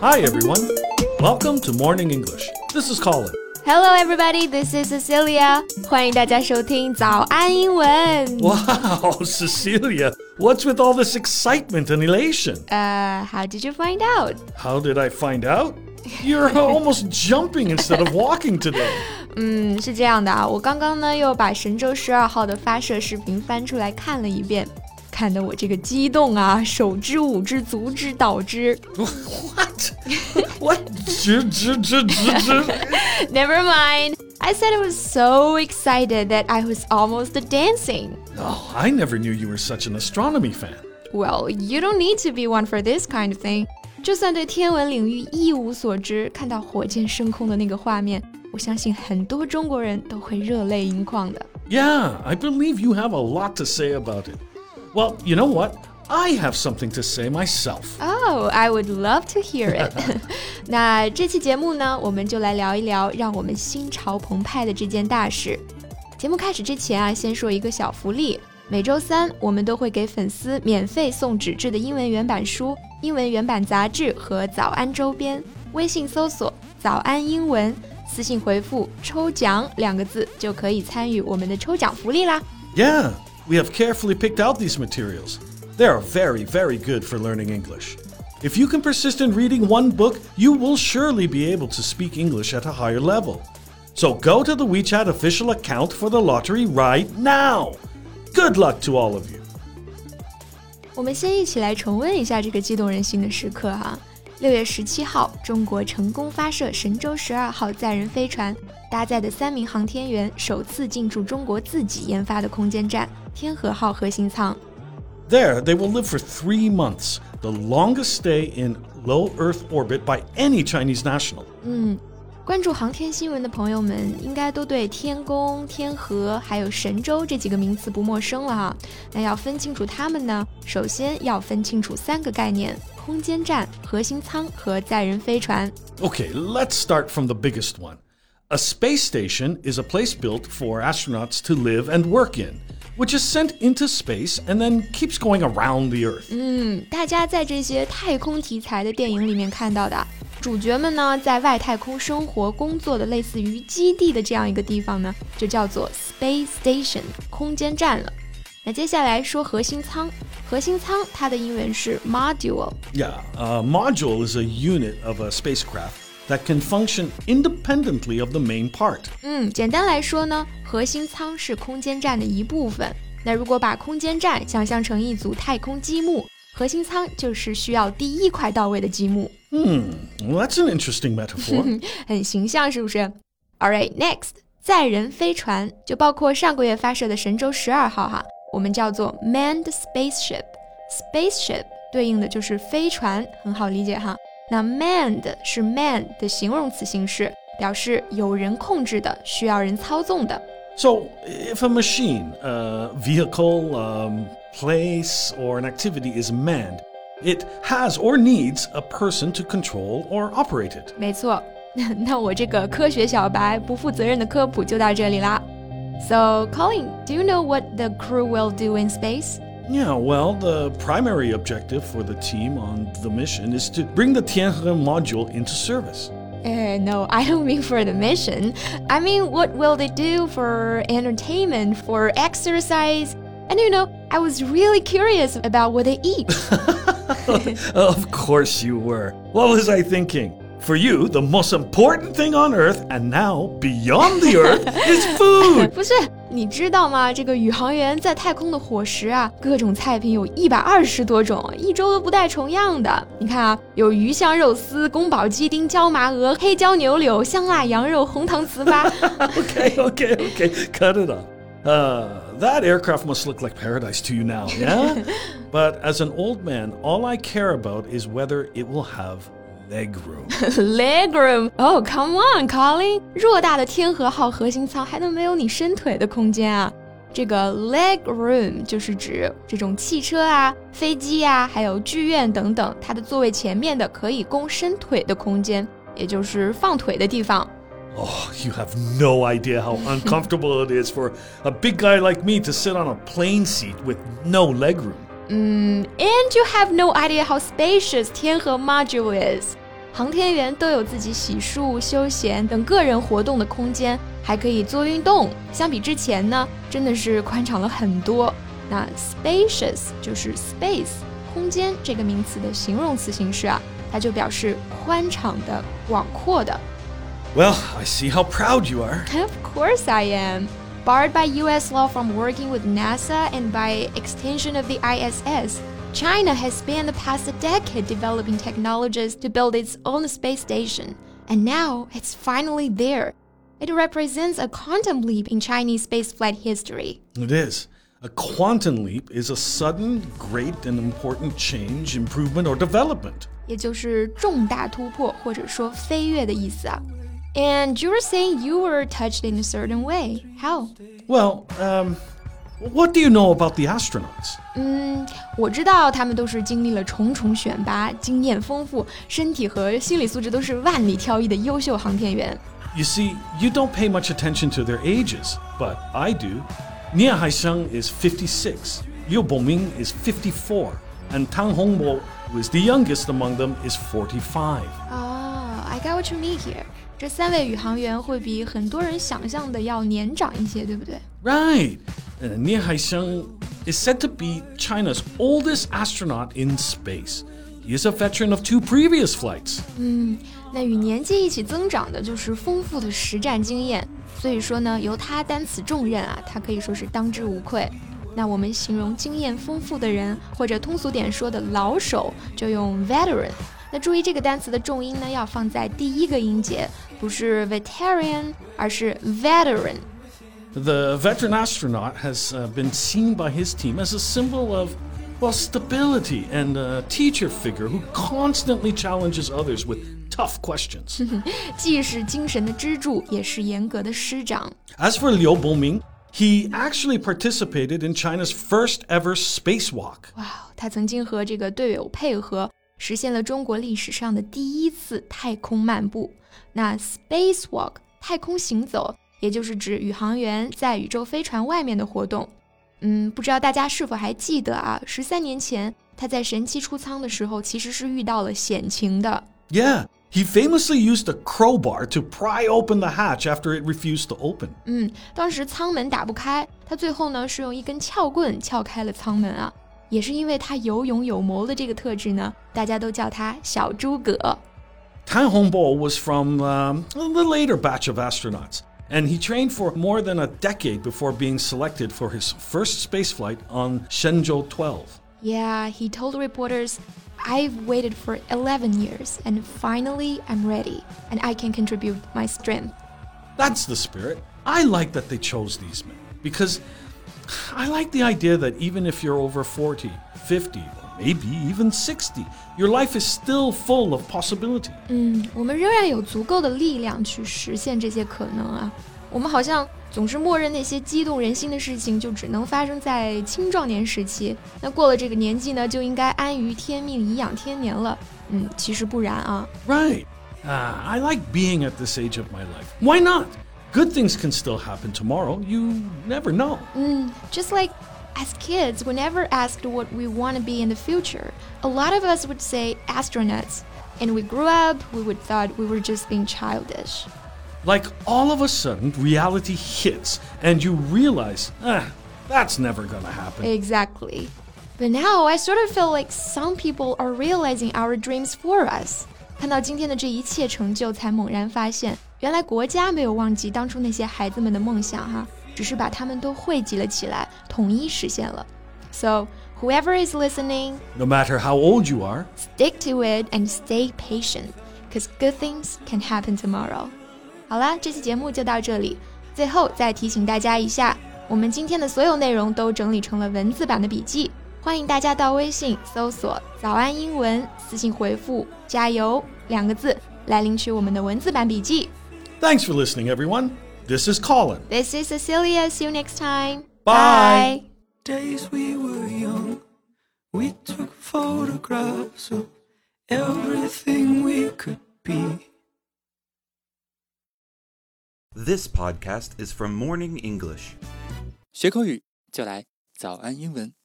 Hi, everyone. Welcome to Morning English. This is Colin. Hello, everybody. This is Cecilia. 欢迎大家收听早安英文。 Wow, Cecilia, what's with all this excitement and elation? Uh, how did you find out? How did I find out? You're almost jumping instead of walking today. 嗯，是这样的啊，我刚刚呢又把神舟十二号的发射视频翻出来看了一遍， 看得我这个激动啊，手之舞之，足之蹈之。 What? what? J- j- j- j- j- Never mind. I said I was so excited that I was almost dancing. Oh, I never knew you were such an astronomy fan. Well, you don't need to be one for this kind of thing. 就算对天文领域一无所知，看到火箭升空的那个画面，我相信很多中国人都会热泪盈眶的。 Yeah, I believe you have a lot to say about it. Well, you know what? I have something to say myself. Oh, I would love to hear it 。那这期节目呢，我们就来聊一聊让我们心潮澎湃的这件大事。节目开始之前啊，先说一个小福利。每周三我们都会给粉丝免费送纸质的英文原版书、英文原版杂志和早安周边。微信搜索“早安英文”，私信回复“抽奖”两个字就可以参与我们的抽奖福利啦。 Yeah, we have carefully picked out these materials. They are very, very good for learning English. If you can persist in reading one book, you will surely be able to speak English at a higher level. So go to the WeChat official account for the lottery right now. Good luck to all of you. 我们先一起来重温一下这个激动人心的时刻哈、 六月十七号，中国成功发射神舟十二号载人飞船，搭载的三名航天员首次进驻中国自己研发的空间站天和号核心舱。There, they will live for three months, the longest stay in low Earth orbit by any Chinese national. 嗯关注航天新闻的朋友们，应该都对天宫、天河还有神舟这几个名词不陌生了哈。那要分清楚它们呢，首先要分清楚三个概念：空间站、核心舱和载人飞船。 Okay, let's start from the biggest one. A space station is a place built for astronauts to live and work in, which is sent into space and then keeps going around the Earth. 大家在这些太空题材的电影里面看到的，主角们呢在外太空生活工作的类似于基地的这样一个地方呢，就叫做 space station 空间站了。那接下来说核心舱， 核心舱它的英文是 module。 Yeah, a module is a unit of a spacecraft that can function independently of the main part. 嗯，简单来说呢，核心舱是空间站的一部分。那如果把空间站想象成一组太空积木，核心舱就是需要第一块到位的积木。 Well, that's an interesting metaphor. 很形象，是不是？All right, next，载人飞船就包括上个月发射的神舟十二号哈， 我们叫做 manned spaceship。spaceship 对应的就是飞船，很好理解哈。那 manned 是 man 的形容词形式，表示有人控制的，需要人操纵的。 So, if a machine, a vehicle, um, place, or an activity is manned, it has or needs a person to control or operate it. 没错，那我这个科学小白不负责任的科普就到这里啦。 So, Colin, do you know what the crew will do in space? Yeah, well, the primary objective for the team on the mission is to bring the Tianhe module into service. Uh, no, I don't mean for the mission. I mean, what will they do for entertainment, for exercise? And you know, I was really curious about what they eat. of course you were. What was I thinking? For you, the most important thing on Earth, and now beyond the Earth, is food. 不是，你知道吗？这个宇航员在太空的伙食啊，各种菜品有一百二十多种，一周都不带重样的。你看啊，有鱼香肉丝、宫保鸡丁、椒麻鹅、黑椒牛柳、香辣羊肉、红糖糍粑。 okay, okay, okay. Cut it off. Uh, that aircraft must look like paradise to you now, yeah? but as an old man, all I care about is whether it will have Leg room. Leg room. Oh, come on, Colin. 偌大的天和号核心舱还能没有你伸腿的空间啊？这个 leg room 就是指这种汽车啊、飞机啊，还有剧院等等，它的座位前面的可以供伸腿的空间，也就是放腿的地方。Oh, you have no idea how uncomfortable it is for a big guy like me to sit on a plane seat with no leg room. Mm, and you have no idea how spacious Tianhe Module is. 航天员都有自己洗漱、休闲等个人活动的空间，还可以做运动。相比之前呢，真的是宽敞了很多。那 spacious 就是 space 空间这个名词的形容词形式啊，它就表示宽敞的、广阔的。Well, I see how proud you are. Of course I am. Barred by US law from working with NASA and by extension of the ISS, China has spent the past decade developing technologies to build its own space station, and now it's finally there. It represents a quantum leap in Chinese spaceflight history. It is. A quantum leap is a sudden, great, and important change, improvement, or development. 也就是重大突破或者说飞跃的意思啊。And you were saying you were touched in a certain way. How? Well, um, what do you know about the astronauts? 嗯，我知道他们都是经历了重重选拔，经验丰富，身体和心理素质都是万里挑一的优秀航天员。You see, you don't pay much attention to their ages, but I do. Nie Haisheng is 56, Liu Boming is 54, and Tang Hongbo, who is the youngest among them, is 45. Oh, I got what you mean here. 这三位宇航员会比很多人想象的要年长一些，对不对？Right. Uh, Nia Haisheng is said to be China's oldest astronaut in space. He is a veteran of two previous flights. 嗯，那与年纪一起增长的就是丰富的实战经验。所以说呢，由他担此重任啊，他可以说是当之无愧。那我们形容经验丰富的人，或者通俗点说的老手，就用 veteran。那注意这个单词的重音呢，要放在第一个音节，不是 veteran，而是 veteran。 The veteran astronaut has uh, been seen by his team as a symbol of well, stability and a teacher figure who constantly challenges others with tough questions. As for Liu Boming, he actually participated in China's first ever spacewalk. 哇，他曾经和这个队友配合，实现了中国历史上的第一次太空漫步。那 spacewalk 太空行走， 也就是指宇航员在宇宙飞船外面的活动。嗯，不知道大家是否还记得啊？十三年前他在神七出舱的时候，其实是遇到了险情的。Yeah. He famously used a crowbar to pry open the hatch after it refused to open. 嗯，当时舱门打不开，他最后呢是用一根撬棍撬开了舱门啊。也是因为他有勇有谋的这个特质呢，大家都叫他小诸葛。Tan Hongbo was from um, the later batch of astronauts and he trained for more than a decade before being selected for his first spaceflight on Shenzhou 12. Yeah, he told reporters, I've waited for 11 years and finally I'm ready and I can contribute my strength. That's the spirit. I like that they chose these men because I like the idea that even if you're over 40, 50, maybe even 60, your life is still full of possibility. 嗯，我们仍然有足够的力量去实现这些可能啊。我们好像总是默认那些激动人心的事情就只能发生在青壮年时期，那过了这个年纪呢，就应该安于天命，颐养天年了。嗯，其实不然啊。Right. Uh, I like being at this age of my life. Why not? Good things can still happen tomorrow. You never know. Mm, just like as kids, we never asked what we want to be in the future. A lot of us would say astronauts. And we grew up, we would thought we were just being childish. Like all of a sudden, reality hits and you realize, ah, that's never gonna happen. Exactly. But now I sort of feel like some people are realizing our dreams for us. 看到今天的这一切成就，才猛然发现，原来国家没有忘记当初那些孩子们的梦想哈。 只是把它们都汇集了起来，统一实现了。So whoever is listening, no matter how old you are, stick to it and stay patient, because good things can happen tomorrow. 好啦，这期节目就到这里。最后再提醒大家一下，我们今天的所有内容都整理成了文字版的笔记，欢迎大家到微信搜索“早安英文”，私信回复“加油”两个字来领取我们的文字版笔记。Thanks for listening, everyone. This is Colin. This is Cecilia. See you next time. Bye. Bye. Days we were young, we took photographs of everything we could be. This podcast is from Morning English. 学口语就来早安英文。